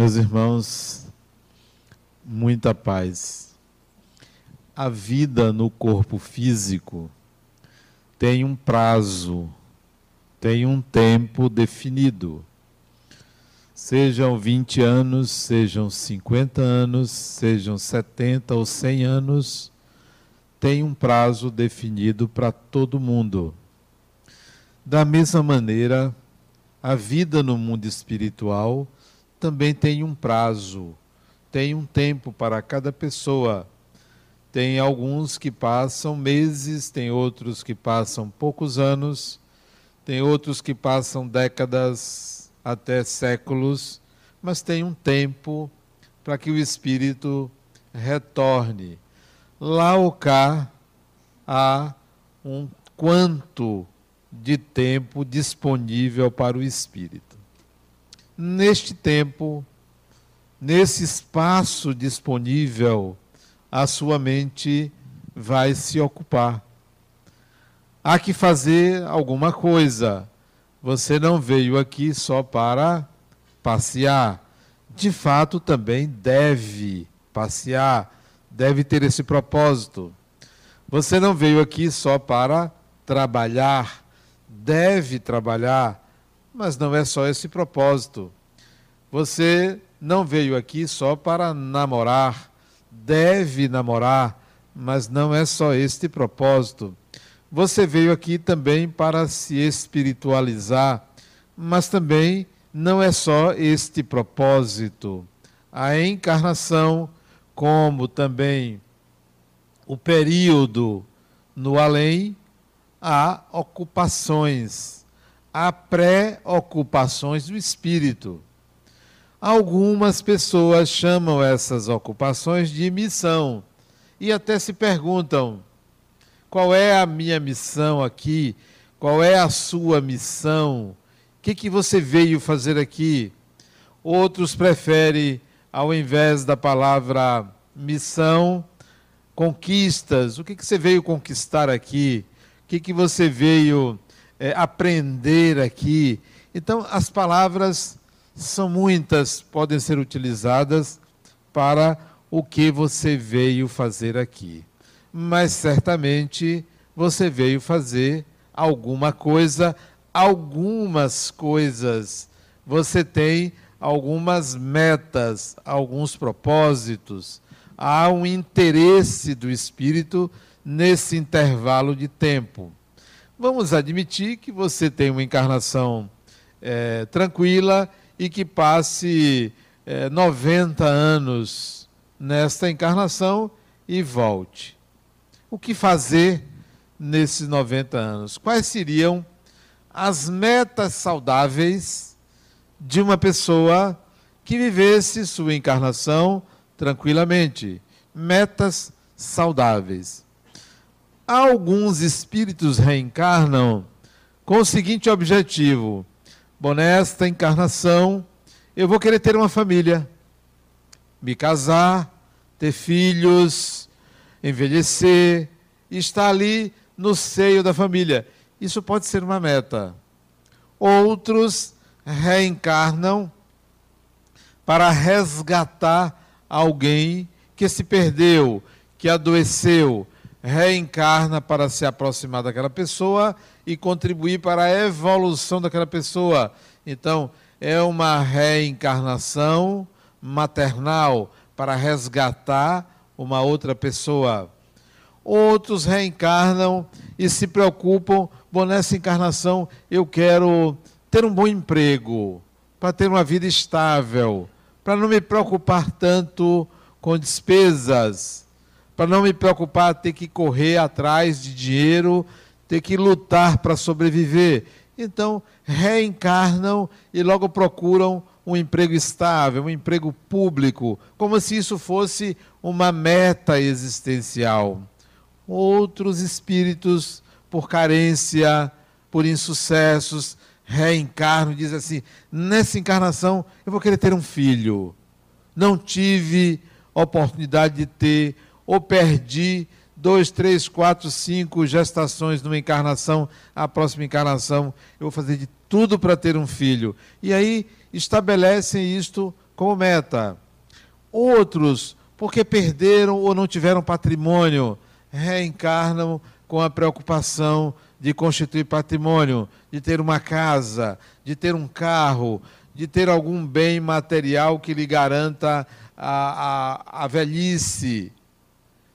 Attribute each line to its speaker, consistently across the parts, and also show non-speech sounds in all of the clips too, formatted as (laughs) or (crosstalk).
Speaker 1: Meus irmãos, muita paz. A vida no corpo físico tem um prazo, tem um tempo definido. Sejam 20 anos, sejam 50 anos, sejam 70 ou 100 anos, tem um prazo definido para todo mundo. Da mesma maneira, a vida no mundo espiritual também tem um prazo, tem um tempo para cada pessoa. Tem alguns que passam meses, tem outros que passam poucos anos, tem outros que passam décadas até séculos, mas tem um tempo para que o espírito retorne. Lá ou cá há um quanto de tempo disponível para o espírito neste tempo, nesse espaço disponível, a sua mente vai se ocupar. Há que fazer alguma coisa. Você não veio aqui só para passear. De fato, também deve passear, deve ter esse propósito. Você não veio aqui só para trabalhar, deve trabalhar, mas não é só esse propósito. Você não veio aqui só para namorar, deve namorar, mas não é só este propósito. Você veio aqui também para se espiritualizar, mas também não é só este propósito. A encarnação, como também o período no além, há ocupações há preocupações do espírito. Algumas pessoas chamam essas ocupações de missão e até se perguntam: qual é a minha missão aqui? Qual é a sua missão? O que, que você veio fazer aqui? Outros preferem, ao invés da palavra missão, conquistas. O que, que você veio conquistar aqui? O que, que você veio é, aprender aqui. Então, as palavras são muitas, podem ser utilizadas para o que você veio fazer aqui. Mas certamente você veio fazer alguma coisa, algumas coisas. Você tem algumas metas, alguns propósitos. Há um interesse do espírito nesse intervalo de tempo. Vamos admitir que você tem uma encarnação é, tranquila e que passe é, 90 anos nesta encarnação e volte. O que fazer nesses 90 anos? Quais seriam as metas saudáveis de uma pessoa que vivesse sua encarnação tranquilamente? Metas saudáveis alguns espíritos reencarnam com o seguinte objetivo: bom, nesta encarnação eu vou querer ter uma família, me casar, ter filhos, envelhecer, estar ali no seio da família. Isso pode ser uma meta. Outros reencarnam para resgatar alguém que se perdeu, que adoeceu, reencarna para se aproximar daquela pessoa e contribuir para a evolução daquela pessoa. Então, é uma reencarnação maternal para resgatar uma outra pessoa. Outros reencarnam e se preocupam, bom, nessa encarnação eu quero ter um bom emprego, para ter uma vida estável, para não me preocupar tanto com despesas para não me preocupar ter que correr atrás de dinheiro, ter que lutar para sobreviver. Então, reencarnam e logo procuram um emprego estável, um emprego público, como se isso fosse uma meta existencial. Outros espíritos, por carência, por insucessos, reencarnam e dizem assim: nessa encarnação eu vou querer ter um filho. Não tive oportunidade de ter ou perdi dois, três, quatro, cinco gestações numa encarnação, a próxima encarnação eu vou fazer de tudo para ter um filho. E aí estabelecem isto como meta. Outros, porque perderam ou não tiveram patrimônio, reencarnam com a preocupação de constituir patrimônio, de ter uma casa, de ter um carro, de ter algum bem material que lhe garanta a, a, a velhice.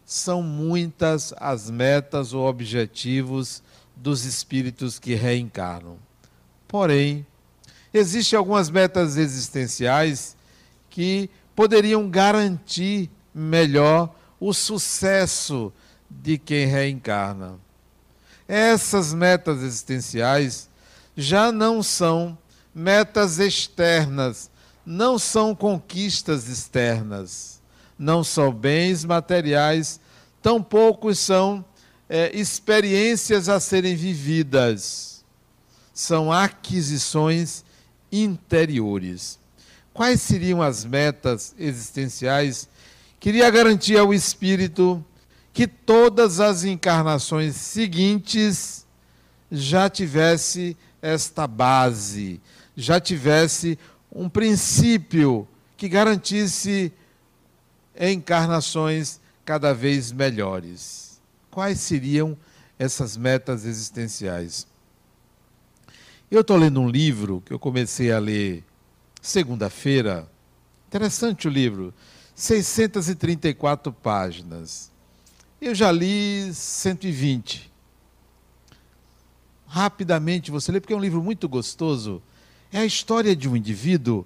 Speaker 1: São muitas as metas ou objetivos dos espíritos que reencarnam. Porém, existem algumas metas existenciais que poderiam garantir melhor o sucesso de quem reencarna. Essas metas existenciais já não são metas externas, não são conquistas externas, não são bens materiais, tampouco são é, experiências a serem vividas, são aquisições interiores. Quais seriam as metas existenciais? Queria garantir ao espírito que todas as encarnações seguintes já tivesse esta base, já tivesse um princípio que garantisse encarnações cada vez melhores. Quais seriam essas metas existenciais? Eu estou lendo um livro que eu comecei a ler segunda-feira. Interessante o livro, 634 páginas. Eu já li 120. Rapidamente você lê, porque é um livro muito gostoso. É a história de um indivíduo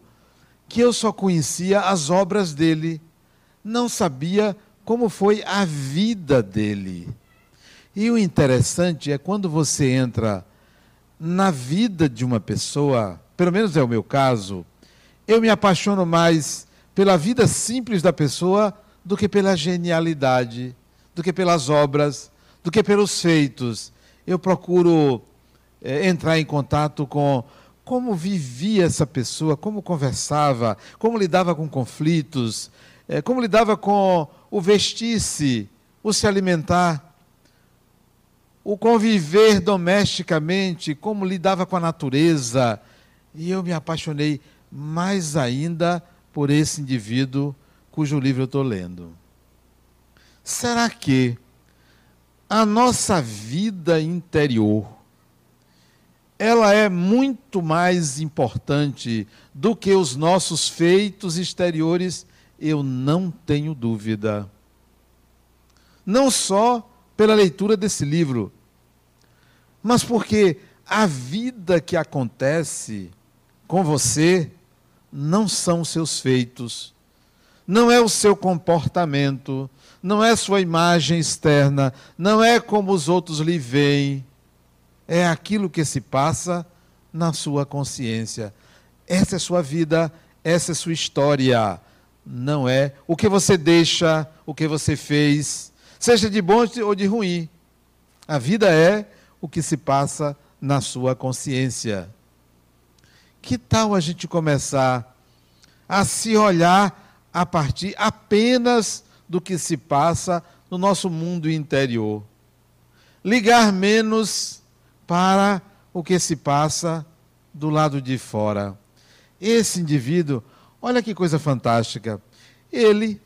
Speaker 1: que eu só conhecia as obras dele, não sabia como foi a vida dele. E o interessante é quando você entra na vida de uma pessoa, pelo menos é o meu caso, eu me apaixono mais pela vida simples da pessoa do que pela genialidade do que pelas obras, do que pelos feitos. Eu procuro é, entrar em contato com como vivia essa pessoa, como conversava, como lidava com conflitos, é, como lidava com o vestir-se, o se alimentar, o conviver domesticamente, como lidava com a natureza. E eu me apaixonei mais ainda por esse indivíduo cujo livro eu estou lendo. Será que a nossa vida interior ela é muito mais importante do que os nossos feitos exteriores? Eu não tenho dúvida. Não só pela leitura desse livro, mas porque a vida que acontece com você não são seus feitos, não é o seu comportamento, não é sua imagem externa, não é como os outros lhe veem, é aquilo que se passa na sua consciência. Essa é sua vida, essa é sua história. Não é o que você deixa, o que você fez, seja de bom ou de ruim. A vida é o que se passa na sua consciência. Que tal a gente começar a se olhar a partir apenas do que se passa no nosso mundo interior. Ligar menos para o que se passa do lado de fora. Esse indivíduo, olha que coisa fantástica. Ele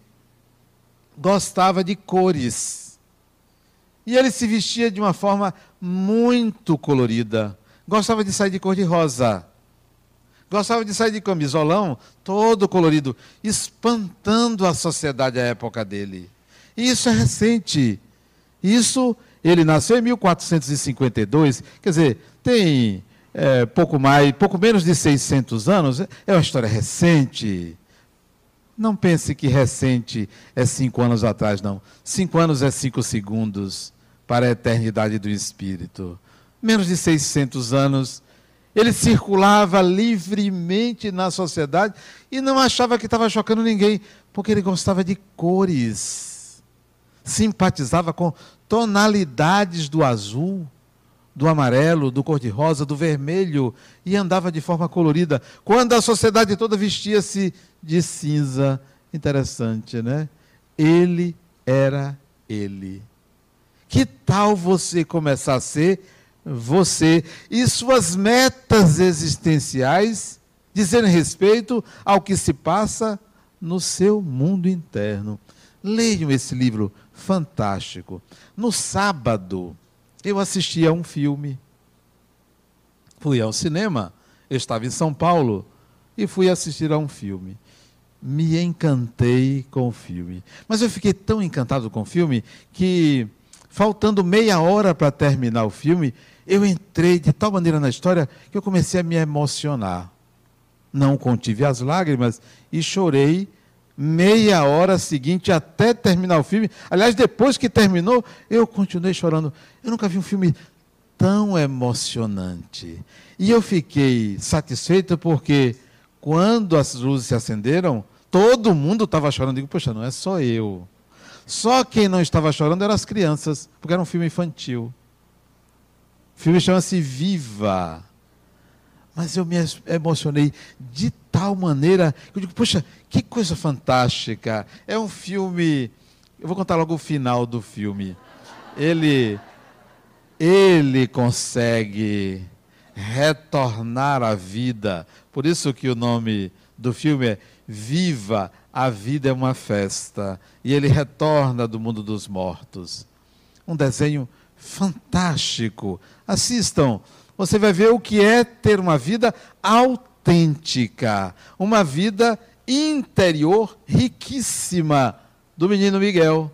Speaker 1: gostava de cores. E ele se vestia de uma forma muito colorida. Gostava de sair de cor de rosa. Gostava de sair de camisolão todo colorido, espantando a sociedade à época dele. E isso é recente. Isso, ele nasceu em 1452, quer dizer, tem é, pouco mais, pouco menos de 600 anos, é uma história recente. Não pense que recente é cinco anos atrás, não. Cinco anos é cinco segundos para a eternidade do Espírito. Menos de 600 anos ele circulava livremente na sociedade e não achava que estava chocando ninguém, porque ele gostava de cores. Simpatizava com tonalidades do azul, do amarelo, do cor-de-rosa, do vermelho e andava de forma colorida. Quando a sociedade toda vestia-se de cinza, interessante, né? Ele era ele. Que tal você começar a ser você e suas metas existenciais dizendo respeito ao que se passa no seu mundo interno. Leiam esse livro fantástico. No sábado, eu assisti a um filme. Fui ao cinema, eu estava em São Paulo e fui assistir a um filme. Me encantei com o filme. Mas eu fiquei tão encantado com o filme que, faltando meia hora para terminar o filme, eu entrei de tal maneira na história que eu comecei a me emocionar. Não contive as lágrimas e chorei meia hora seguinte até terminar o filme. Aliás, depois que terminou, eu continuei chorando. Eu nunca vi um filme tão emocionante. E eu fiquei satisfeito porque quando as luzes se acenderam, todo mundo estava chorando. Eu digo, poxa, não é só eu. Só quem não estava chorando eram as crianças, porque era um filme infantil. O filme chama-se Viva. Mas eu me emocionei de tal maneira que eu digo, poxa, que coisa fantástica. É um filme. Eu vou contar logo o final do filme. Ele ele consegue retornar à vida. Por isso que o nome do filme é Viva, a vida é uma festa. E ele retorna do mundo dos mortos. Um desenho fantástico. Assistam você vai ver o que é ter uma vida autêntica, uma vida interior riquíssima do menino Miguel.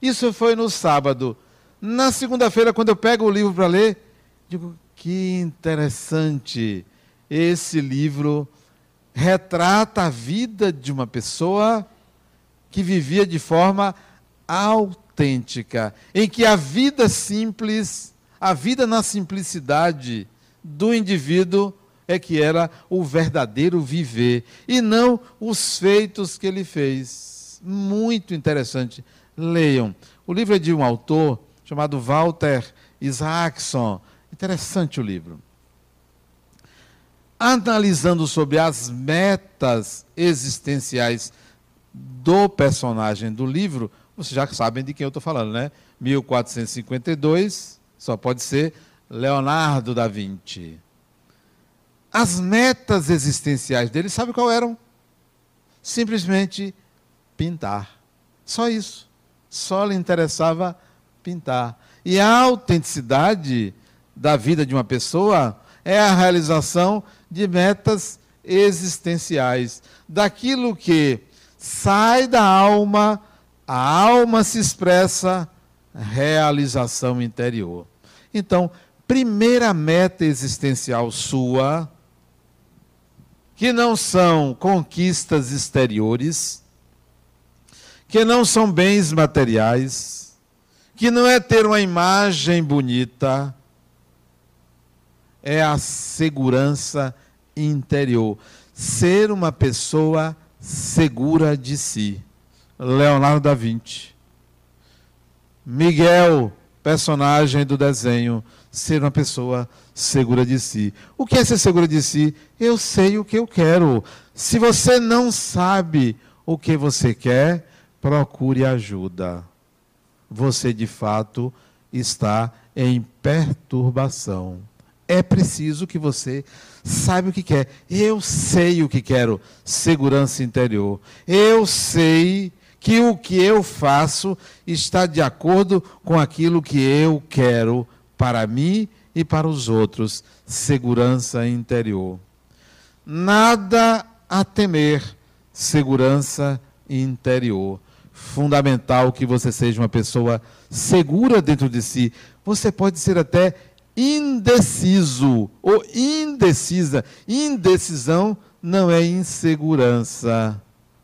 Speaker 1: Isso foi no sábado. Na segunda-feira, quando eu pego o livro para ler, digo: que interessante. Esse livro retrata a vida de uma pessoa que vivia de forma autêntica, em que a vida simples a vida na simplicidade do indivíduo é que era o verdadeiro viver e não os feitos que ele fez. Muito interessante. Leiam. O livro é de um autor chamado Walter Isaacson. Interessante o livro. Analisando sobre as metas existenciais do personagem do livro, vocês já sabem de quem eu estou falando, né? 1452 só pode ser Leonardo da Vinci. As metas existenciais dele, sabe qual eram? Simplesmente pintar. Só isso. Só lhe interessava pintar. E a autenticidade da vida de uma pessoa é a realização de metas existenciais, daquilo que sai da alma, a alma se expressa, realização interior. Então, primeira meta existencial sua, que não são conquistas exteriores, que não são bens materiais, que não é ter uma imagem bonita, é a segurança interior. Ser uma pessoa segura de si. Leonardo da Vinci. Miguel personagem do desenho ser uma pessoa segura de si. O que é ser segura de si? Eu sei o que eu quero. Se você não sabe o que você quer, procure ajuda. Você de fato está em perturbação. É preciso que você saiba o que quer. Eu sei o que quero. Segurança interior. Eu sei que o que eu faço está de acordo com aquilo que eu quero para mim e para os outros. Segurança interior. Nada a temer, segurança interior. Fundamental que você seja uma pessoa segura dentro de si. Você pode ser até indeciso ou indecisa. Indecisão não é insegurança.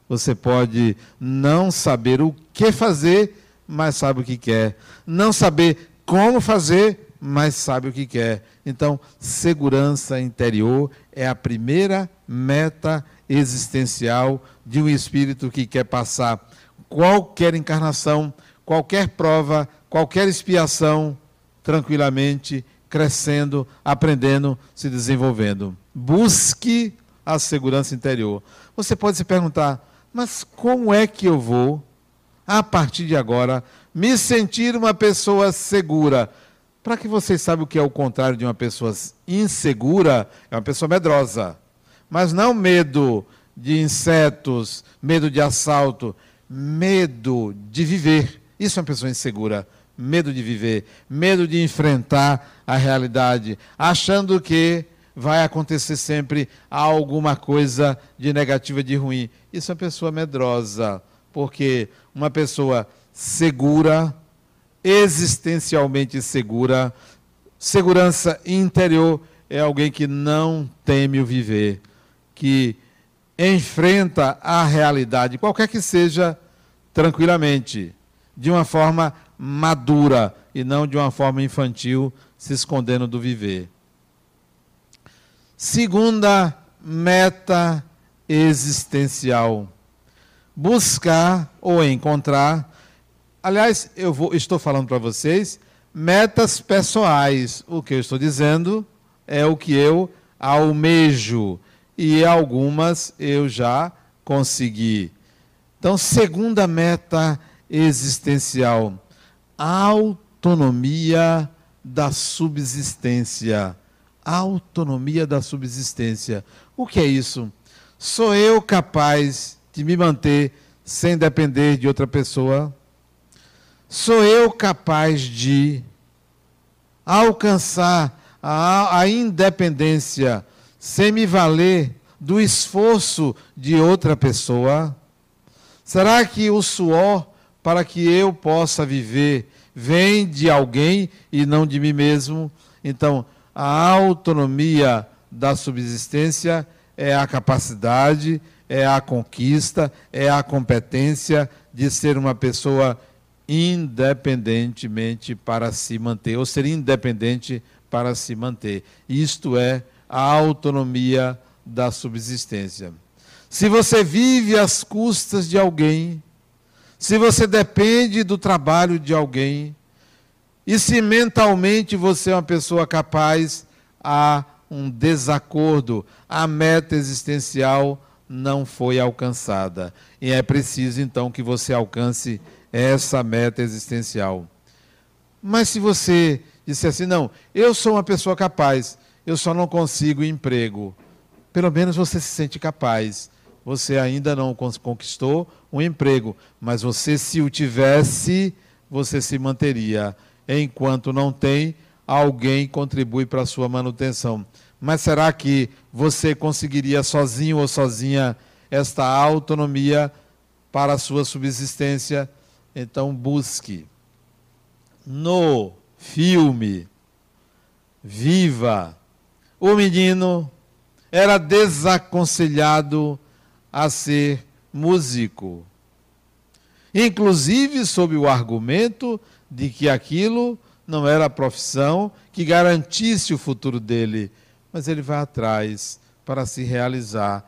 Speaker 1: Você pode não saber o que fazer, mas sabe o que quer. Não saber como fazer, mas sabe o que quer. Então, segurança interior é a primeira meta existencial de um espírito que quer passar qualquer encarnação, qualquer prova, qualquer expiação, tranquilamente, crescendo, aprendendo, se desenvolvendo. Busque a segurança interior. Você pode se perguntar: mas como é que eu vou, a partir de agora, me sentir uma pessoa segura? Para que vocês saibam o que é o contrário de uma pessoa insegura, é uma pessoa medrosa. mas não medo de insetos, medo de assalto, medo de viver. Isso é uma pessoa insegura. Medo de viver, medo de enfrentar a realidade, achando que vai acontecer sempre alguma coisa de negativa, de ruim. Isso é uma pessoa medrosa, porque uma pessoa segura, existencialmente segura, segurança interior, é alguém que não teme o viver, que enfrenta a realidade, qualquer que seja, tranquilamente, de uma forma madura e não de uma forma infantil, se escondendo do viver. Segunda meta existencial: buscar ou encontrar. Aliás, eu vou, estou falando para vocês metas pessoais. O que eu estou dizendo é o que eu almejo e algumas eu já consegui. Então, segunda meta existencial: autonomia da subsistência autonomia da subsistência. O que é isso? Sou eu capaz de me manter sem depender de outra pessoa? Sou eu capaz de alcançar a, a independência sem me valer do esforço de outra pessoa? Será que o suor para que eu possa viver vem de alguém e não de mim mesmo? Então, a autonomia da subsistência é a capacidade, é a conquista, é a competência de ser uma pessoa independentemente para se manter, ou ser independente para se manter. Isto é a autonomia da subsistência. Se você vive às custas de alguém, se você depende do trabalho de alguém, e se mentalmente você é uma pessoa capaz, há um desacordo, a meta existencial não foi alcançada. E é preciso então que você alcance essa meta existencial. Mas se você disser assim, não, eu sou uma pessoa capaz, eu só não consigo emprego. Pelo menos você se sente capaz. Você ainda não conquistou um emprego, mas você, se o tivesse, você se manteria enquanto não tem, alguém contribui para a sua manutenção. Mas será que você conseguiria sozinho ou sozinha esta autonomia para a sua subsistência? Então busque. No filme Viva, o menino era desaconselhado a ser músico. Inclusive sob o argumento de que aquilo não era a profissão que garantisse o futuro dele, mas ele vai atrás para se realizar.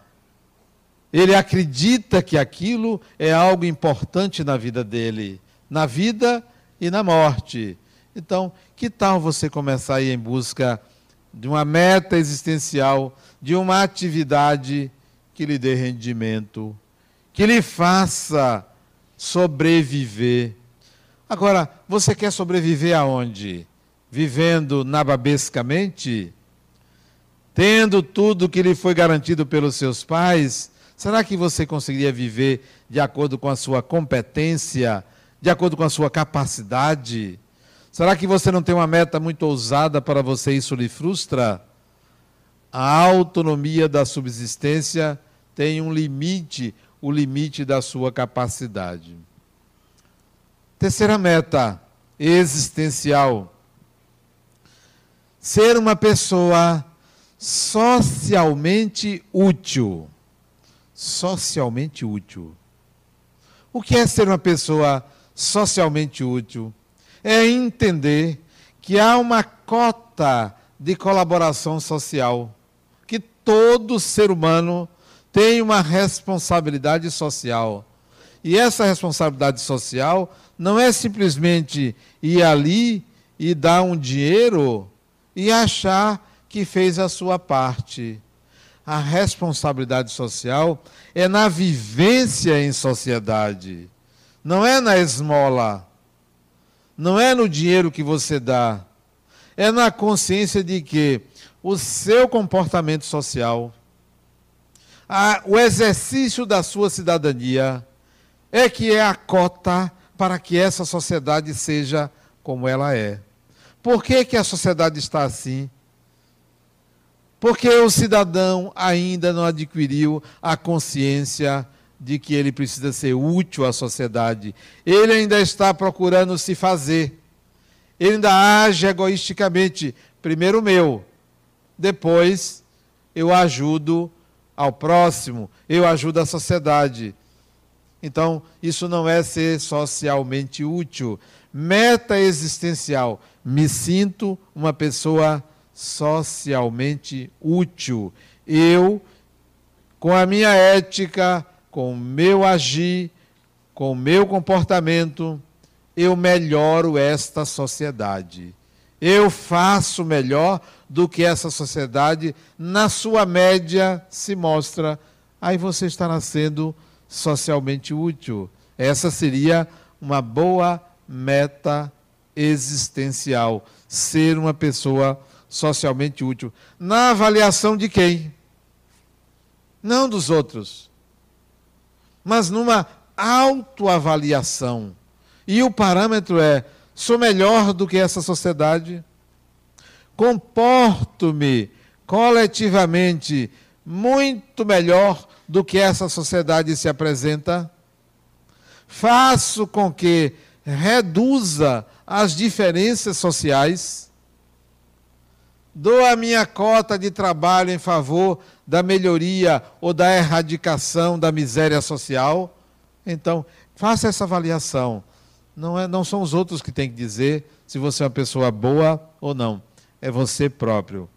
Speaker 1: Ele acredita que aquilo é algo importante na vida dele, na vida e na morte. Então, que tal você começar a ir em busca de uma meta existencial, de uma atividade que lhe dê rendimento, que lhe faça sobreviver Agora, você quer sobreviver aonde? Vivendo nababescamente? Tendo tudo que lhe foi garantido pelos seus pais? Será que você conseguiria viver de acordo com a sua competência, de acordo com a sua capacidade? Será que você não tem uma meta muito ousada para você e isso lhe frustra? A autonomia da subsistência tem um limite, o limite da sua capacidade. Terceira meta existencial: ser uma pessoa socialmente útil. Socialmente útil. O que é ser uma pessoa socialmente útil? É entender que há uma cota de colaboração social, que todo ser humano tem uma responsabilidade social. E essa responsabilidade social não é simplesmente ir ali e dar um dinheiro e achar que fez a sua parte. A responsabilidade social é na vivência em sociedade, não é na esmola, não é no dinheiro que você dá, é na consciência de que o seu comportamento social, a, o exercício da sua cidadania é que é a cota para que essa sociedade seja como ela é. Por que, que a sociedade está assim? Porque o cidadão ainda não adquiriu a consciência de que ele precisa ser útil à sociedade. Ele ainda está procurando se fazer. Ele ainda age egoisticamente. Primeiro meu, depois eu ajudo ao próximo, eu ajudo a sociedade. Então, isso não é ser socialmente útil. Meta existencial: me sinto uma pessoa socialmente útil. Eu, com a minha ética, com o meu agir, com o meu comportamento, eu melhoro esta sociedade. Eu faço melhor do que essa sociedade, na sua média, se mostra. Aí você estará sendo socialmente útil. Essa seria uma boa meta existencial. Ser uma pessoa socialmente útil. Na avaliação de quem? Não dos outros, mas numa autoavaliação. E o parâmetro é: sou melhor do que essa sociedade? Comporto-me coletivamente muito melhor do que essa sociedade se apresenta? Faço com que reduza as diferenças sociais? dou a minha cota de trabalho em favor da melhoria ou da erradicação da miséria social? Então, faça essa avaliação. Não, é, não são os outros que têm que dizer se você é uma pessoa boa ou não. É você próprio.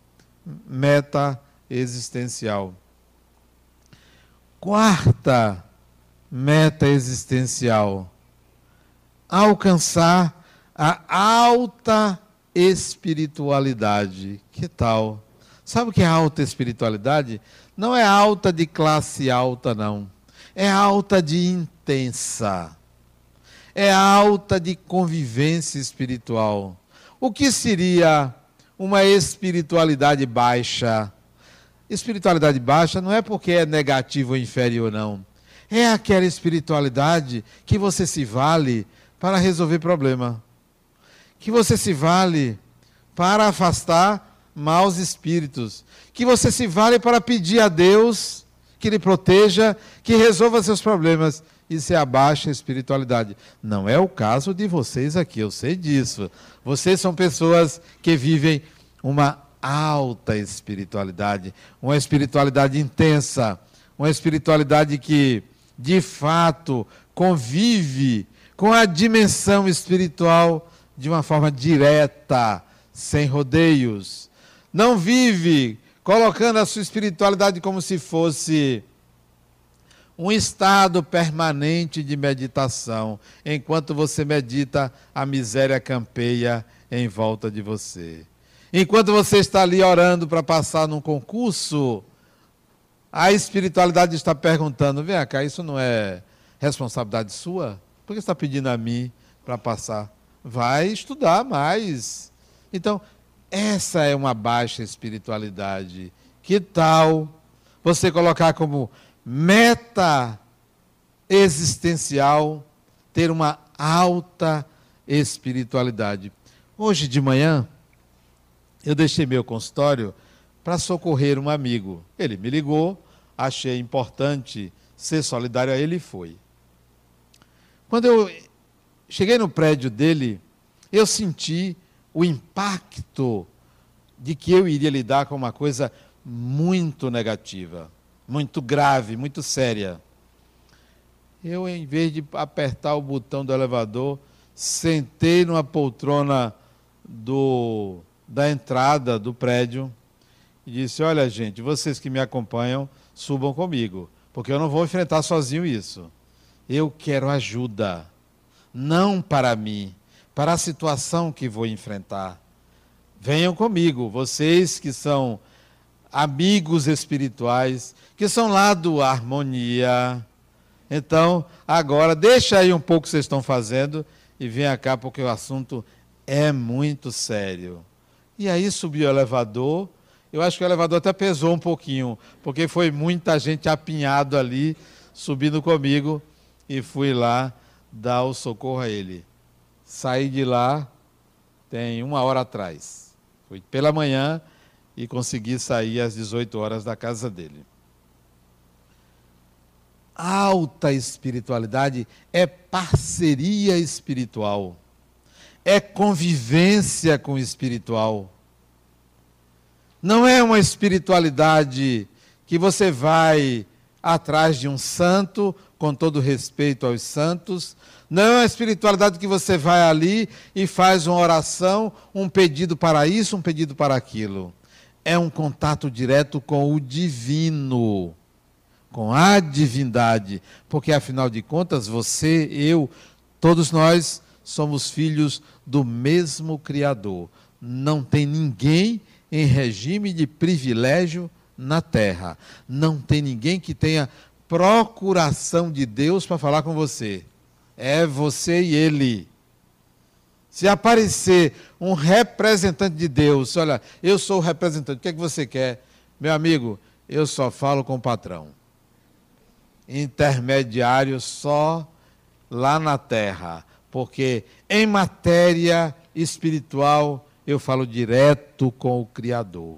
Speaker 1: Meta existencial. Quarta meta existencial: alcançar a alta espiritualidade. Que tal? Sabe o que é alta espiritualidade? Não é alta de classe alta, não. É alta de intensa. É alta de convivência espiritual. O que seria uma espiritualidade baixa? Espiritualidade baixa não é porque é negativo ou inferior, não. É aquela espiritualidade que você se vale para resolver problema que você se vale para afastar maus espíritos, que você se vale para pedir a Deus que lhe proteja, que resolva seus problemas. Isso é a baixa espiritualidade. Não é o caso de vocês aqui, eu sei disso. Vocês são pessoas que vivem uma alta espiritualidade, uma espiritualidade intensa, uma espiritualidade que, de fato, convive com a dimensão espiritual de uma forma direta, sem rodeios. Não vive colocando a sua espiritualidade como se fosse um estado permanente de meditação. Enquanto você medita, a miséria campeia em volta de você. Enquanto você está ali orando para passar num concurso, a espiritualidade está perguntando: vem cá, isso não é responsabilidade sua? Por que está pedindo a mim para passar? vai estudar mais. Então, essa é uma baixa espiritualidade. Que tal você colocar como meta existencial ter uma alta espiritualidade? Hoje de manhã, eu deixei meu consultório para socorrer um amigo. Ele me ligou, achei importante ser solidário a ele e foi. Quando eu cheguei no prédio dele, eu senti o impacto de que eu iria lidar com uma coisa muito negativa, muito grave, muito séria. Eu, em vez de apertar o botão do elevador, sentei numa poltrona do, da entrada do prédio e disse: Olha, gente, vocês que me acompanham, subam comigo, porque eu não vou enfrentar sozinho isso. Eu quero ajuda não para mim, para a situação que vou enfrentar. Venham comigo, vocês que são amigos espirituais, que são lá do Harmonia. Então, agora, deixa aí um pouco o que vocês estão fazendo e venha cá, porque o assunto é muito sério. E aí subi o elevador Eu acho que o elevador até pesou um pouquinho, porque foi muita gente apinhado ali, subindo comigo, e fui lá dar o socorro a ele. Saí de lá tem uma hora atrás. Foi pela manhã e consegui sair às 18 horas da casa dele. Alta espiritualidade é parceria espiritual, é convivência com o espiritual. Não é uma espiritualidade que você vai atrás de um santo, com todo respeito aos santos. Não é uma espiritualidade que você vai ali e faz uma oração, um pedido para isso, um pedido para aquilo. É um contato direto com o divino, com a divindade. Porque, afinal de contas, você, eu, todos nós somos filhos do mesmo Criador. Não tem ninguém em regime de privilégio na terra. Não tem ninguém que tenha procuração de Deus para falar com você. É você e ele. Se aparecer um representante de Deus, olha, eu sou o representante, o que é que você quer? Meu amigo, eu só falo com o patrão. Intermediário só lá na terra. Porque em matéria espiritual eu falo direto com o Criador.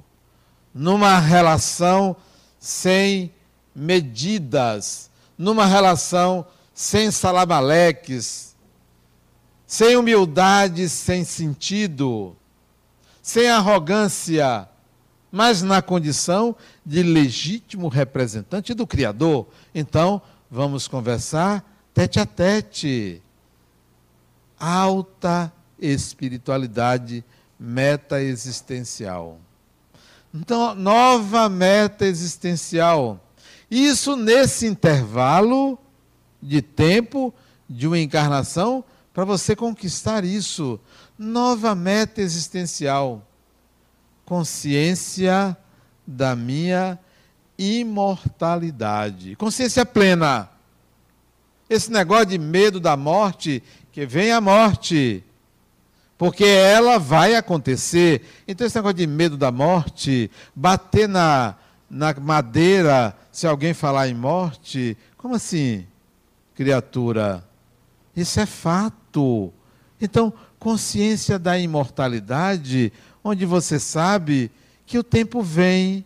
Speaker 1: Numa relação sem medidas, numa relação sem salamaleques, sem humildade, sem sentido, sem arrogância, mas na condição de legítimo representante do Criador. Então, vamos conversar tete a tete. Alta espiritualidade meta existencial. Então, nova meta existencial. Isso nesse intervalo de tempo de uma encarnação para você conquistar isso. Nova meta existencial. Consciência da minha imortalidade. Consciência plena. Esse negócio de medo da morte, que vem a morte porque ela vai acontecer. Então, esse negócio de medo da morte, bater na, na madeira se alguém falar em morte, como assim, criatura? Isso é fato. Então, consciência da imortalidade, onde você sabe que o tempo vem,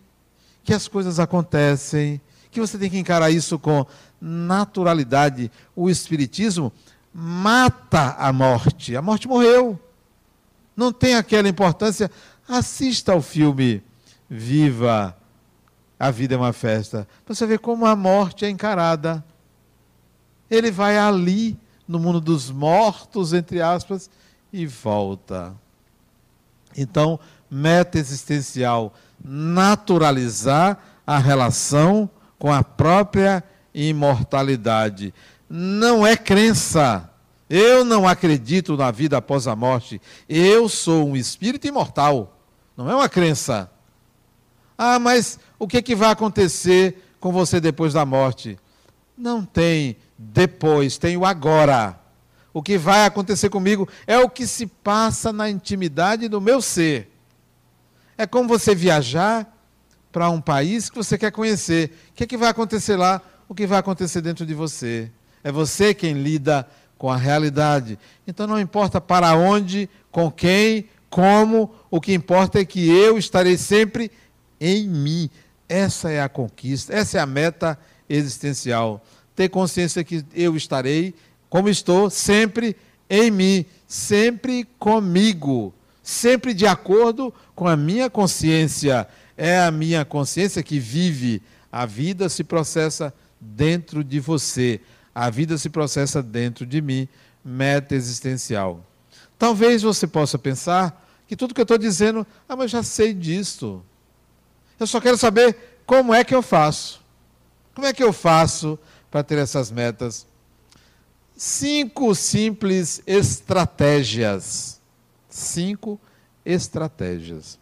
Speaker 1: que as coisas acontecem, que você tem que encarar isso com naturalidade. O Espiritismo mata a morte. A morte morreu não tem aquela importância. Assista ao filme Viva, a vida é uma festa. Você vê como a morte é encarada. Ele vai ali, no mundo dos mortos, entre aspas, e volta. Então, meta existencial, naturalizar a relação com a própria imortalidade. Não é crença, eu não acredito na vida após a morte. Eu sou um espírito imortal. Não é uma crença. Ah, mas o que, é que vai acontecer com você depois da morte? Não tem depois, tem o agora. O que vai acontecer comigo é o que se passa na intimidade do meu ser. É como você viajar para um país que você quer conhecer. O que, é que vai acontecer lá? O que vai acontecer dentro de você? É você quem lida com a realidade. Então não importa para onde, com quem, como, o que importa é que eu estarei sempre em mim. Essa é a conquista, essa é a meta existencial. Ter consciência que eu estarei, como estou, sempre em mim, sempre comigo, sempre de acordo com a minha consciência. É a minha consciência que vive. A vida se processa dentro de você. A vida se processa dentro de mim, meta existencial. Talvez você possa pensar que tudo que eu estou dizendo, ah, mas já sei disso. Eu só quero saber como é que eu faço. Como é que eu faço para ter essas metas? Cinco simples estratégias. Cinco estratégias.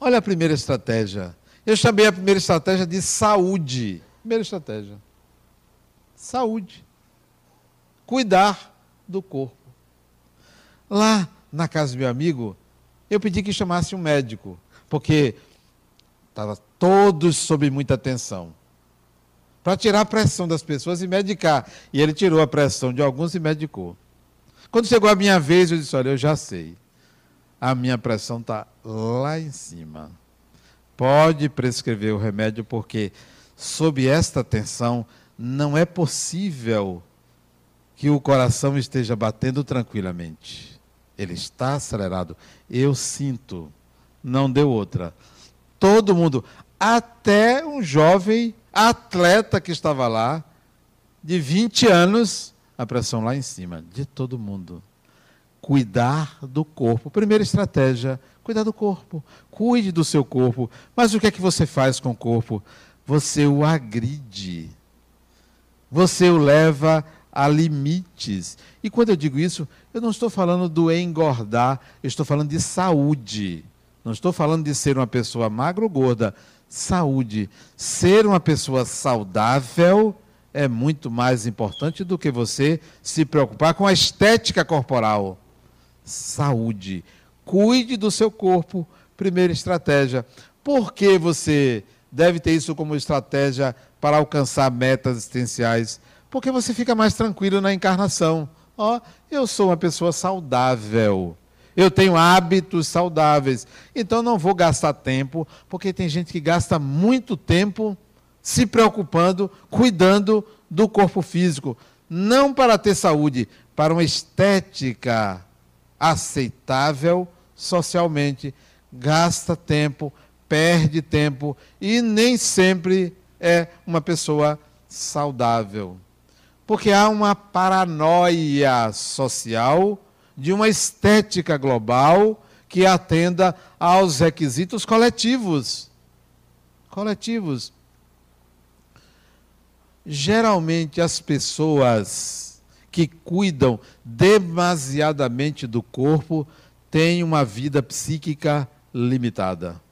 Speaker 1: Olha a primeira estratégia. Eu chamei a primeira estratégia de saúde. Primeira estratégia saúde. Cuidar do corpo. Lá na casa do meu amigo, eu pedi que chamasse um médico, porque estava todos sob muita tensão. Para tirar a pressão das pessoas e medicar. E ele tirou a pressão de alguns e medicou. Quando chegou a minha vez, eu disse: Olha, eu já sei. A minha pressão está lá em cima. Pode prescrever o remédio, porque sob esta tensão não é possível que o coração esteja batendo tranquilamente. Ele está acelerado. Eu sinto. Não deu outra. Todo mundo, até um jovem atleta que estava lá, de 20 anos, a pressão lá em cima, de todo mundo. Cuidar do corpo. Primeira estratégia, cuidar do corpo. Cuide do seu corpo. Mas o que é que você faz com o corpo? Você o agride. Você o leva a limites. E quando eu digo isso, eu não estou falando do engordar, eu estou falando de saúde. Não estou falando de ser uma pessoa magra ou gorda. Saúde. Ser uma pessoa saudável é muito mais importante do que você se preocupar com a estética corporal. Saúde. Cuide do seu corpo. Primeira estratégia. Por que você deve ter isso como estratégia para alcançar metas existenciais? Porque você fica mais tranquilo na encarnação. Ó, oh, eu sou uma pessoa saudável. Eu tenho hábitos saudáveis. Então não vou gastar tempo, porque tem gente que gasta muito tempo se preocupando, cuidando do corpo físico. Não para ter saúde, para uma estética aceitável socialmente. Gasta tempo, perde tempo e nem sempre é uma pessoa saudável. Porque há uma paranoia social de uma estética global que atenda aos requisitos coletivos. Coletivos. Geralmente as pessoas que cuidam demasiadamente do corpo têm uma vida psíquica limitada.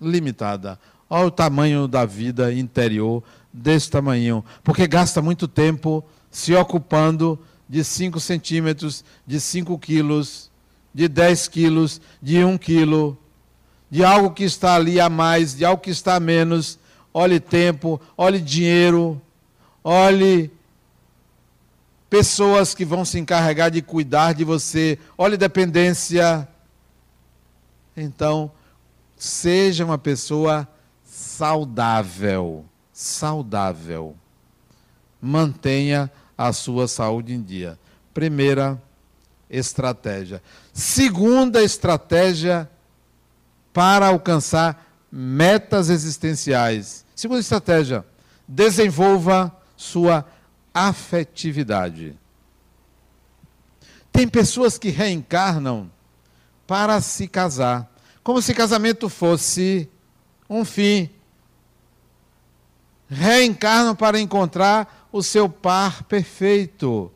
Speaker 1: Limitada. Olha o tamanho da vida interior desse tamanho. Porque gasta muito tempo se ocupando de 5 centímetros, de 5 quilos, de 10 quilos, de 1 um quilo, de algo que está ali a mais, de algo que está a menos. Olhe tempo, olhe dinheiro, olhe pessoas que vão se encarregar de cuidar de você, olhe dependência. Então, seja uma pessoa saudável, saudável. Mantenha a sua saúde em dia. Primeira estratégia. Segunda estratégia para alcançar metas existenciais. Segunda estratégia, desenvolva sua afetividade. Tem pessoas que reencarnam para se casar, como se casamento fosse um fim. Reencarnam para encontrar o seu par perfeito.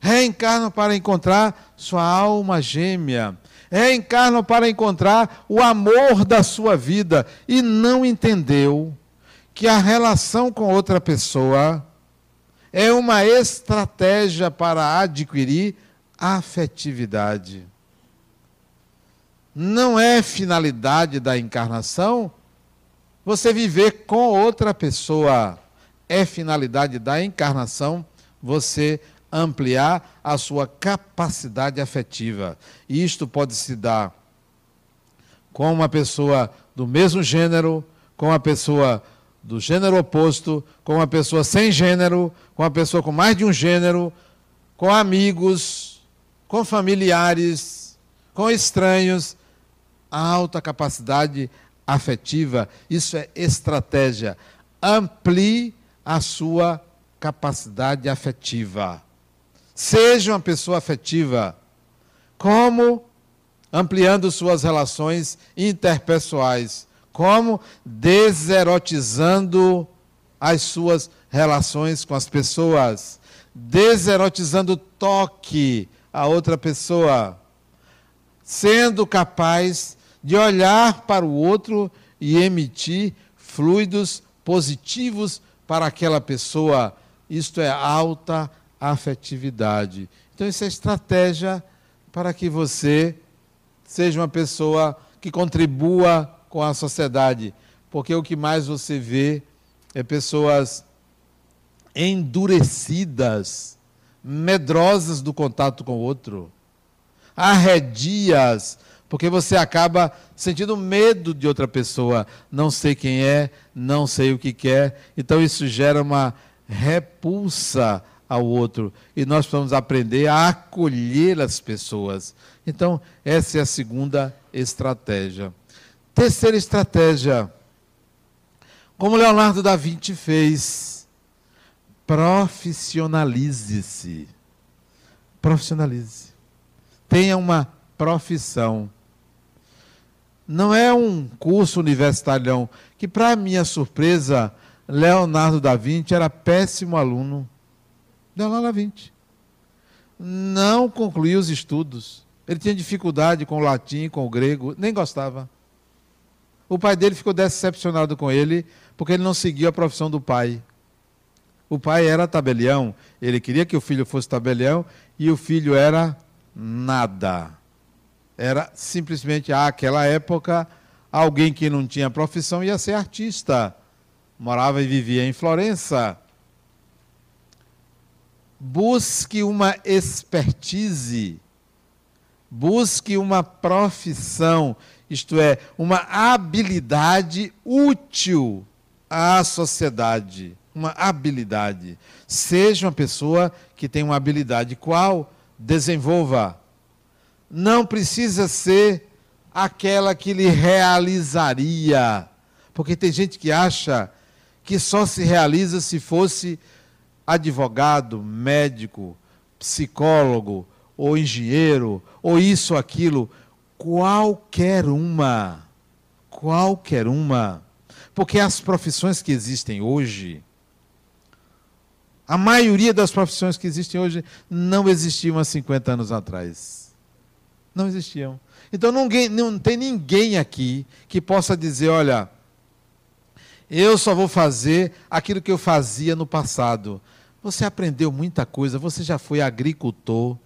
Speaker 1: Reencarnam para encontrar sua alma gêmea. Reencarnam para encontrar o amor da sua vida. E não entendeu que a relação com outra pessoa é uma estratégia para adquirir afetividade. Não é finalidade da encarnação você viver com outra pessoa é finalidade da encarnação você ampliar a sua capacidade afetiva. E isto pode se dar com uma pessoa do mesmo gênero, com uma pessoa do gênero oposto, com uma pessoa sem gênero, com uma pessoa com mais de um gênero, com amigos, com familiares, com estranhos. Alta capacidade afetiva, isso é estratégia. Amplie a sua capacidade afetiva. Seja uma pessoa afetiva. Como? Ampliando suas relações interpessoais. Como? Deserotizando as suas relações com as pessoas. Deserotizando o toque a outra pessoa. Sendo capaz de olhar para o outro e emitir fluidos positivos para aquela pessoa, isto é alta afetividade. Então, isso é estratégia para que você seja uma pessoa que contribua com a sociedade, porque o que mais você vê é pessoas endurecidas, medrosas do contato com o outro, arredias, porque você acaba sentindo medo de outra pessoa, não sei quem é, não sei o que quer, então isso gera uma repulsa ao outro e nós precisamos aprender a acolher as pessoas. Então, essa é a segunda estratégia. Terceira estratégia, como Leonardo da Vinci fez, profissionalize-se. Profissionalize. Tenha uma profissão. Não é um curso universitário, que, para minha surpresa, Leonardo da Vinci era péssimo aluno. Leonardo da Vinci. Não concluiu os estudos. Ele tinha dificuldade com o latim, com o grego, nem gostava. O pai dele ficou decepcionado com ele porque ele não seguiu a profissão do pai. O pai era tabelião, ele queria que o filho fosse tabelião e o filho era nada. Era simplesmente, àquela época, alguém que não tinha profissão ia ser artista. Morava e vivia em Florença. Busque uma expertise, busque uma profissão, isto é, uma habilidade útil à sociedade. Uma habilidade. Seja uma pessoa que tem uma habilidade. Qual? Desenvolva. Não precisa ser aquela que lhe realizaria. Porque tem gente que acha que só se realiza se fosse advogado, médico, psicólogo, ou engenheiro, ou isso ou aquilo. Qualquer uma. Qualquer uma. Porque as profissões que existem hoje, a maioria das profissões que existem hoje não existiam há 50 anos atrás. Não existiam. Então ninguém, não tem ninguém aqui que possa dizer, olha, eu só vou fazer aquilo que eu fazia no passado. Você aprendeu muita coisa, você já foi agricultor,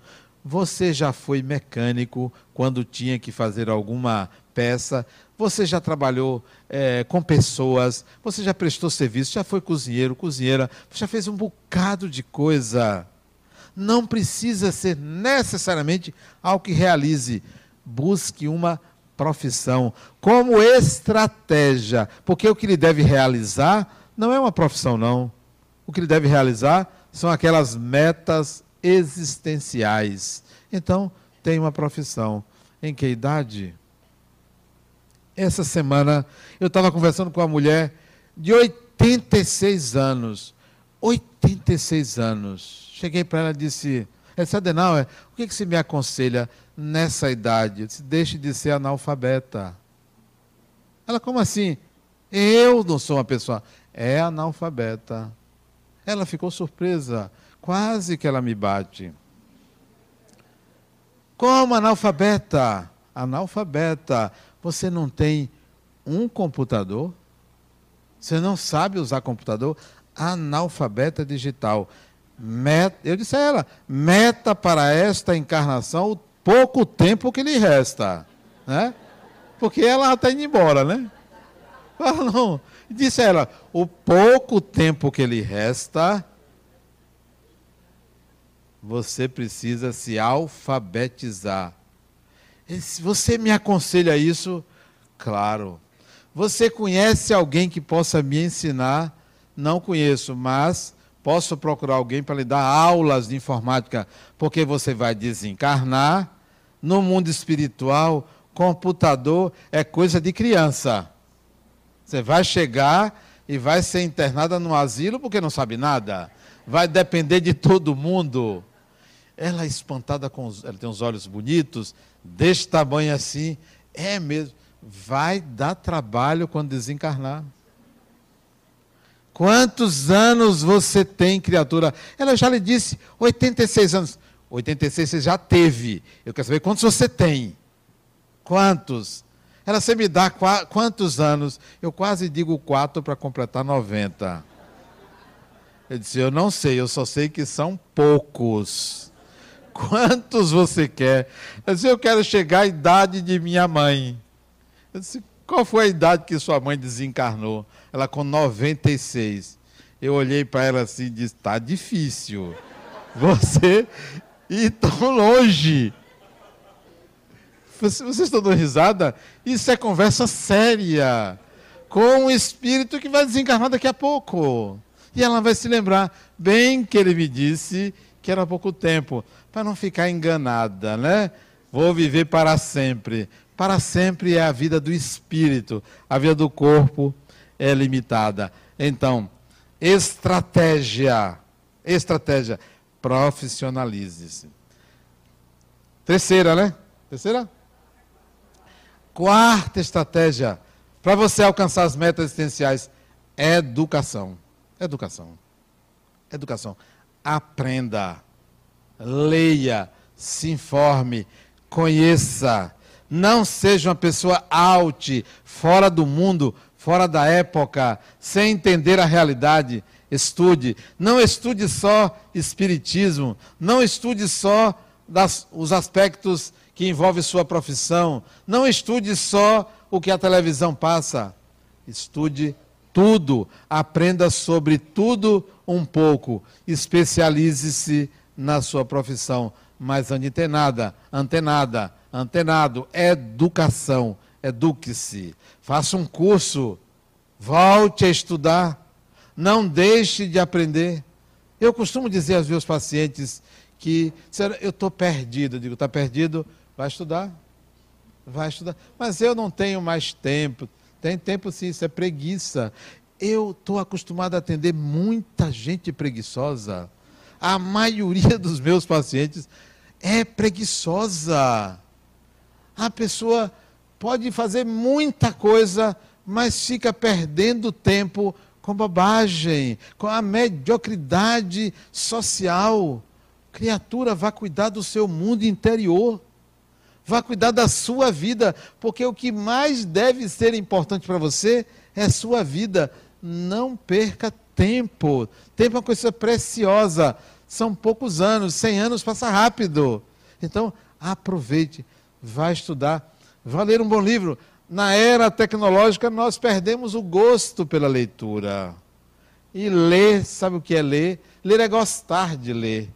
Speaker 1: você já foi mecânico quando tinha que fazer alguma peça? Você já trabalhou é, com pessoas? Você já prestou serviço? Já foi cozinheiro, cozinheira? Já fez um bocado de coisa. Não precisa ser necessariamente algo que realize. Busque uma profissão como estratégia, porque o que ele deve realizar não é uma profissão, não. O que ele deve realizar são aquelas metas existenciais. Então, tem uma profissão. Em que idade? Essa semana eu estava conversando com uma mulher de 86 anos. 86 anos. Cheguei para ela e disse: Essa Adenauer, o que, que você me aconselha nessa idade? Disse: Deixe de ser analfabeta. Ela, como assim? Eu não sou uma pessoa. É analfabeta. Ela ficou surpresa. Quase que ela me bate. Como analfabeta? Analfabeta. Você não tem um computador? Você não sabe usar computador? Analfabeta digital. Meta, eu disse a ela: meta para esta encarnação o pouco tempo que lhe resta. Né? Porque ela está indo embora, né? Ela não. Disse a ela: o pouco tempo que lhe resta você precisa se alfabetizar. Você me aconselha isso, claro. Você conhece alguém que possa me ensinar? Não conheço, mas posso procurar alguém para lhe dar aulas de informática, porque você vai desencarnar. No mundo espiritual, computador é coisa de criança. Você vai chegar e vai ser internada no asilo porque não sabe nada. Vai depender de todo mundo. Ela é espantada com os, ela tem uns olhos bonitos, deste tamanho assim, é mesmo. Vai dar trabalho quando desencarnar. Quantos anos você tem, criatura? Ela já lhe disse, 86 anos. 86 você já teve. Eu quero saber quantos você tem. Quantos? Ela, você me dá quantos anos? Eu quase digo quatro para completar 90. Eu disse, eu não sei, eu só sei que são poucos. Quantos você quer? Eu disse, eu quero chegar à idade de minha mãe. Eu disse, Qual foi a idade que sua mãe desencarnou? Ela com 96. Eu olhei para ela assim e disse: Está difícil. Você ir tão longe. Vocês estão dando risada? Isso é conversa séria. Com um espírito que vai desencarnar daqui a pouco. E ela vai se lembrar bem que ele me disse que era pouco tempo, para não ficar enganada, né? Vou viver para sempre. Para sempre é a vida do espírito, a vida do corpo é limitada. Então, estratégia, estratégia, profissionalize-se. Terceira, né? Terceira? Quarta estratégia para você alcançar as metas existenciais: educação. Educação. Educação. Aprenda, leia, se informe, conheça. Não seja uma pessoa out, fora do mundo, fora da época, sem entender a realidade. Estude. Não estude só espiritismo. Não estude só das, os aspectos que envolvem sua profissão. Não estude só o que a televisão passa. Estude tudo, aprenda sobre tudo um pouco, especialize-se na sua profissão, mas antenada, antenada, antenado, educação, eduque-se, faça um curso, volte a estudar, não deixe de aprender. Eu costumo dizer aos meus pacientes que eu estou perdido, eu digo, está perdido? Vai estudar, vai estudar. Mas eu não tenho mais tempo, tem tempo sim, isso é preguiça. Eu estou acostumado a atender muita gente preguiçosa. A maioria dos meus pacientes é preguiçosa. A pessoa pode fazer muita coisa, mas fica perdendo tempo com bobagem, com a mediocridade social. Criatura, vá cuidar do seu mundo interior. Vá cuidar da sua vida, porque o que mais deve ser importante para você é sua vida. Não perca tempo. Tempo é uma coisa preciosa. São poucos anos, 100 anos passa rápido. Então, aproveite, vá estudar, vá ler um bom livro. Na era tecnológica, nós perdemos o gosto pela leitura. E ler, sabe o que é ler? Ler é gostar de ler.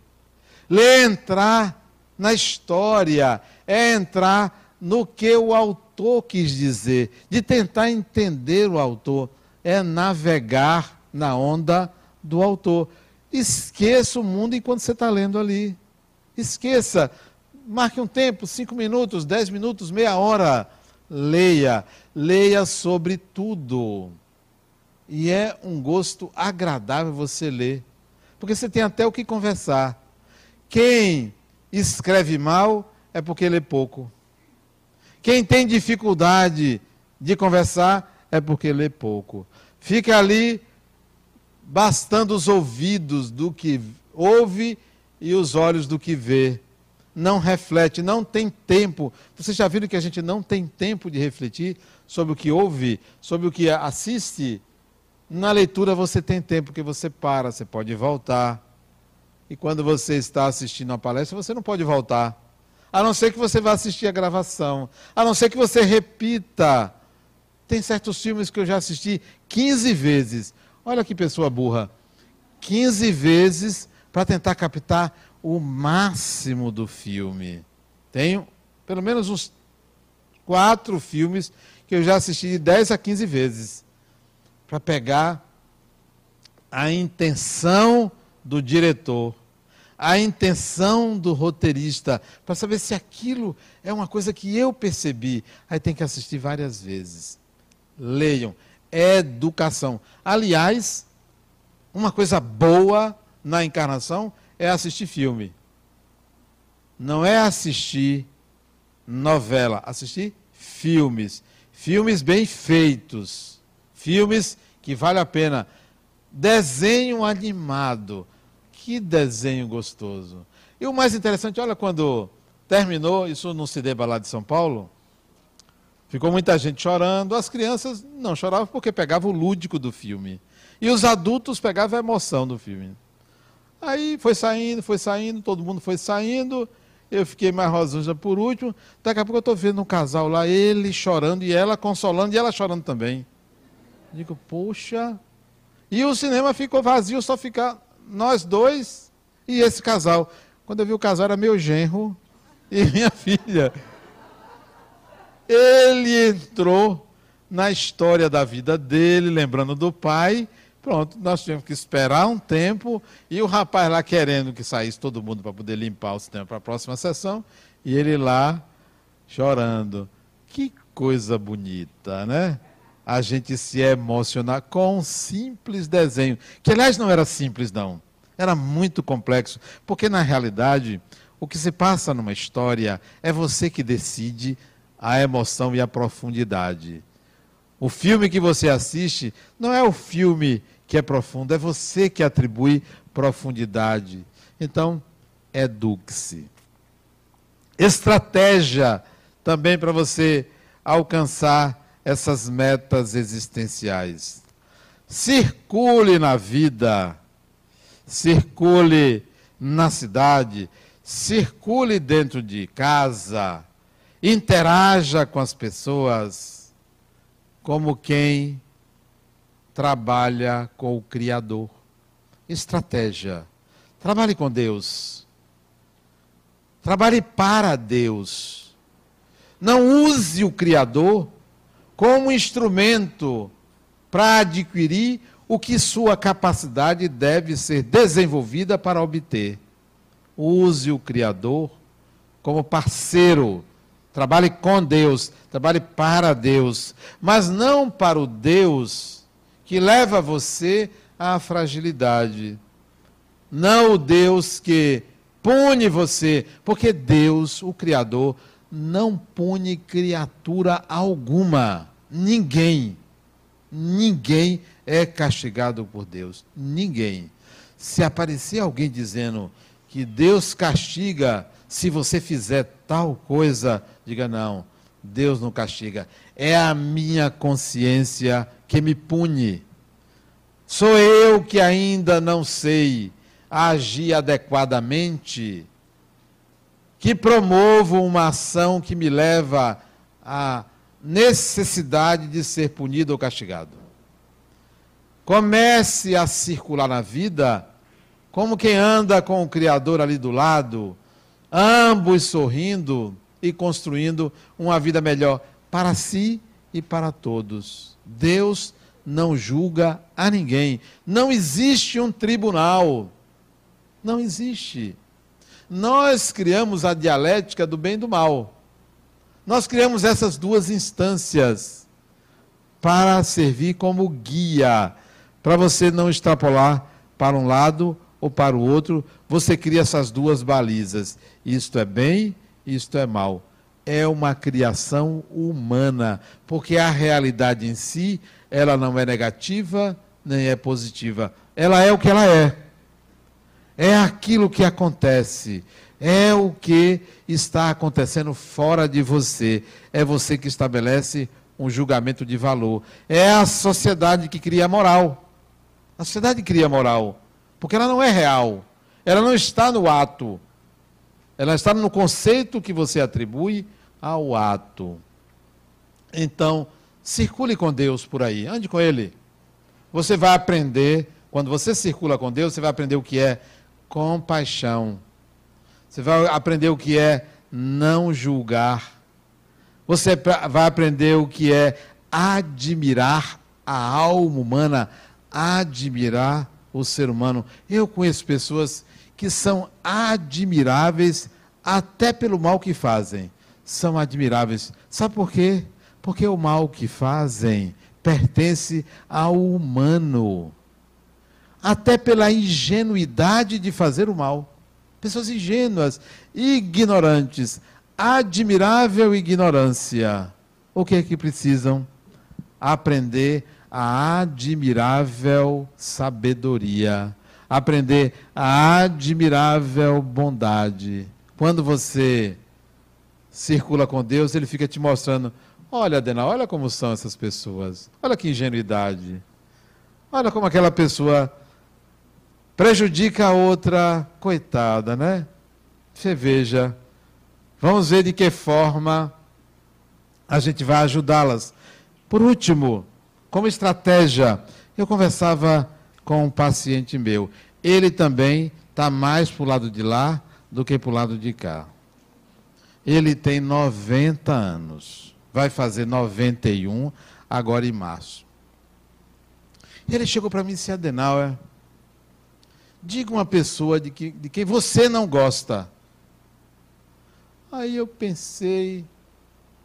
Speaker 1: Ler é entrar na história, é entrar no que o autor quis dizer, de tentar entender o autor, é navegar na onda do autor. Esqueça o mundo enquanto você está lendo ali. Esqueça. Marque um tempo, cinco minutos, dez minutos, meia hora. Leia. Leia sobre tudo. E é um gosto agradável você ler. Porque você tem até o que conversar. Quem escreve mal é porque lê pouco. Quem tem dificuldade de conversar é porque lê pouco. Fica ali bastando os ouvidos do que ouve e os olhos do que vê. Não reflete, não tem tempo. Vocês já viram que a gente não tem tempo de refletir sobre o que ouve, sobre o que assiste? Na leitura você tem tempo, porque você para, você pode voltar e quando você está assistindo a palestra, você não pode voltar. A não ser que você vá assistir a gravação. A não ser que você repita. Tem certos filmes que eu já assisti 15 vezes. Olha que pessoa burra. 15 vezes para tentar captar o máximo do filme. Tenho pelo menos uns quatro filmes que eu já assisti de 10 a 15 vezes. Para pegar a intenção do diretor, a intenção do roteirista, para saber se aquilo é uma coisa que eu percebi. Aí tem que assistir várias vezes. Leiam. Educação. Aliás, uma coisa boa na encarnação é assistir filme. Não é assistir novela, assistir filmes. Filmes bem feitos. Filmes que vale a pena. Desenho animado. Que desenho gostoso. E o mais interessante, olha, quando terminou, isso no cinema lá de São Paulo, ficou muita gente chorando. As crianças não choravam porque pegavam o lúdico do filme. E os adultos pegavam a emoção do filme. Aí foi saindo, foi saindo, todo mundo foi saindo. eu fiquei mais rosunja por último. Daqui a pouco eu estou vendo um casal lá, ele chorando e ela consolando e ela chorando também. Digo, poxa. E o cinema ficou vazio, só ficar nós dois e esse casal. Quando eu vi o casal, era meu genro e (laughs) minha filha. Ele entrou na história da vida dele, lembrando do pai. Pronto, nós tivemos que esperar um tempo e o rapaz lá querendo que saísse todo mundo para poder limpar o cinema para a próxima sessão e ele lá chorando. Que coisa bonita, né? A gente se emocionar com um simples desenho, que aliás não era simples não, era muito complexo, porque na realidade o que se passa numa história é você que decide a emoção e a profundidade. O filme que você assiste não é o filme que é profundo, é você que atribui profundidade. Então, eduque-se. Estratégia também para você alcançar essas metas existenciais. Circule na vida, circule na cidade, circule dentro de casa, interaja com as pessoas como quem trabalha com o Criador. Estratégia. Trabalhe com Deus. Trabalhe para Deus. Não use o Criador como instrumento para adquirir o que sua capacidade deve ser desenvolvida para obter. Use o Criador como parceiro. Trabalhe com Deus, trabalhe para Deus, mas não para o Deus que leva você à fragilidade. Não o Deus que pune você, porque Deus, o Criador, não pune criatura alguma. Ninguém. Ninguém é castigado por Deus. Ninguém. Se aparecer alguém dizendo que Deus castiga se você fizer tal coisa, diga não. Deus não castiga. É a minha consciência que me pune. Sou eu que ainda não sei agir adequadamente, que promovo uma ação que me leva à necessidade de ser punido ou castigado. Comece a circular na vida como quem anda com o Criador ali do lado, ambos sorrindo e construindo uma vida melhor para si e para todos. Deus não julga a ninguém. Não existe um tribunal. Não existe. Nós criamos a dialética do bem e do mal. Nós criamos essas duas instâncias para servir como guia, para você não extrapolar para um lado ou para o outro. Você cria essas duas balizas. Isto é bem, isto é mal é uma criação humana, porque a realidade em si, ela não é negativa nem é positiva. Ela é o que ela é. É aquilo que acontece. É o que está acontecendo fora de você. É você que estabelece um julgamento de valor. É a sociedade que cria moral. A sociedade cria moral, porque ela não é real. Ela não está no ato. Ela está no conceito que você atribui ao ato. Então, circule com Deus por aí, ande com Ele. Você vai aprender, quando você circula com Deus, você vai aprender o que é compaixão. Você vai aprender o que é não julgar. Você vai aprender o que é admirar a alma humana, admirar o ser humano. Eu conheço pessoas que são admiráveis até pelo mal que fazem são admiráveis. Sabe por quê? Porque o mal que fazem pertence ao humano. Até pela ingenuidade de fazer o mal. Pessoas ingênuas, ignorantes, admirável ignorância. O que é que precisam? Aprender a admirável sabedoria, aprender a admirável bondade. Quando você circula com Deus, ele fica te mostrando: olha, Adena, olha como são essas pessoas, olha que ingenuidade, olha como aquela pessoa prejudica a outra, coitada, né? Você veja Vamos ver de que forma a gente vai ajudá-las. Por último, como estratégia, eu conversava com um paciente meu. Ele também está mais para o lado de lá do que para o lado de cá. Ele tem 90 anos. Vai fazer 91 agora em março. Ele chegou para mim e disse, Adenauer, diga uma pessoa de, que, de quem você não gosta. Aí eu pensei,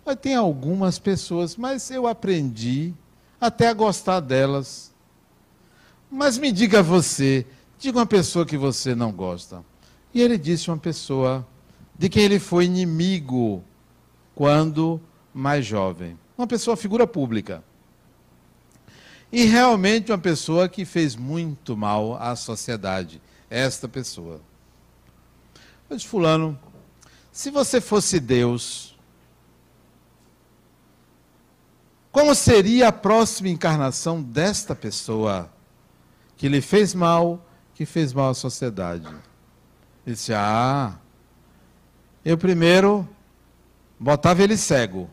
Speaker 1: mas tem algumas pessoas, mas eu aprendi até a gostar delas. Mas me diga você, diga uma pessoa que você não gosta. E ele disse uma pessoa de quem ele foi inimigo quando mais jovem. Uma pessoa figura pública. E realmente uma pessoa que fez muito mal à sociedade. Esta pessoa. Disse, Fulano, se você fosse Deus, como seria a próxima encarnação desta pessoa que lhe fez mal, que fez mal à sociedade? Ele disse: Ah, eu primeiro botava ele cego.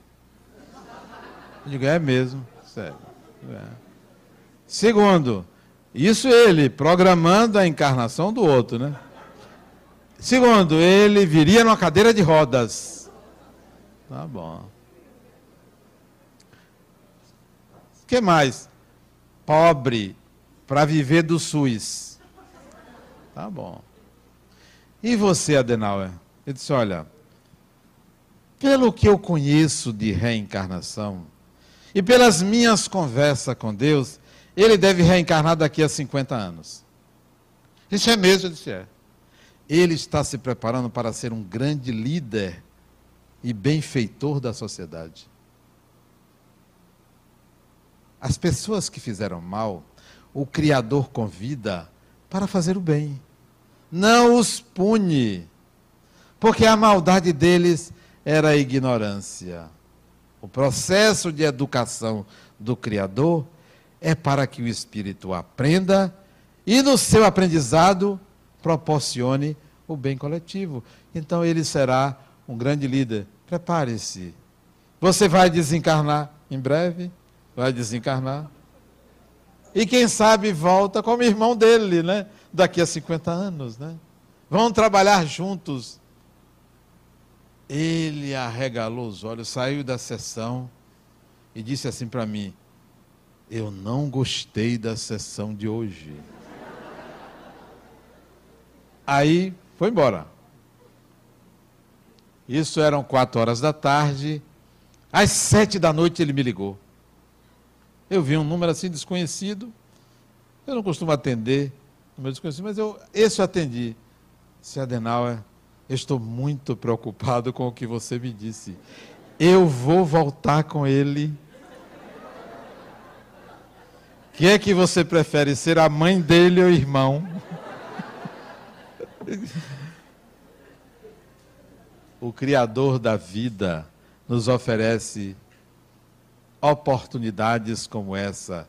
Speaker 1: Eu digo: É mesmo, cego. É. Segundo, isso ele programando a encarnação do outro, né? Segundo, ele viria numa cadeira de rodas. Tá bom. O que mais? Pobre para viver do SUS. Tá bom. E você, Adenauer? Ele disse: Olha, pelo que eu conheço de reencarnação e pelas minhas conversas com Deus, ele deve reencarnar daqui a 50 anos. Isso é mesmo, eu disse, é. Ele está se preparando para ser um grande líder e benfeitor da sociedade. As pessoas que fizeram mal, o Criador convida para fazer o bem. Não os pune, porque a maldade deles era a ignorância. O processo de educação do Criador é para que o espírito aprenda e no seu aprendizado proporcione o bem coletivo. Então ele será um grande líder. Prepare-se. Você vai desencarnar em breve? Vai desencarnar. E quem sabe volta como irmão dele, né? Daqui a 50 anos, né? Vão trabalhar juntos. Ele arregalou os olhos, saiu da sessão e disse assim para mim: eu não gostei da sessão de hoje. Aí foi embora. Isso eram quatro horas da tarde. Às sete da noite ele me ligou. Eu vi um número assim desconhecido. Eu não costumo atender número desconhecido, mas eu, esse eu atendi. Se Adenauer, estou muito preocupado com o que você me disse. Eu vou voltar com ele quem é que você prefere ser a mãe dele ou irmão? o Criador da vida nos oferece oportunidades como essa.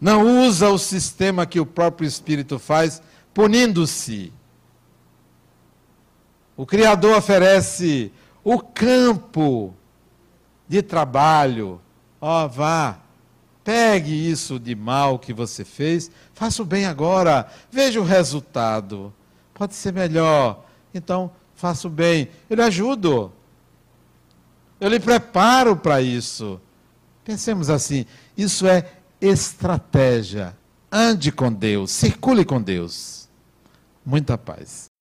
Speaker 1: Não usa o sistema que o próprio Espírito faz, punindo-se. O Criador oferece o campo de trabalho. Ó, oh, vá, Pegue isso de mal que você fez, faça o bem agora, veja o resultado. Pode ser melhor. Então, faça o bem. Eu lhe ajudo. Eu lhe preparo para isso. Pensemos assim: isso é estratégia. Ande com Deus, circule com Deus. Muita paz.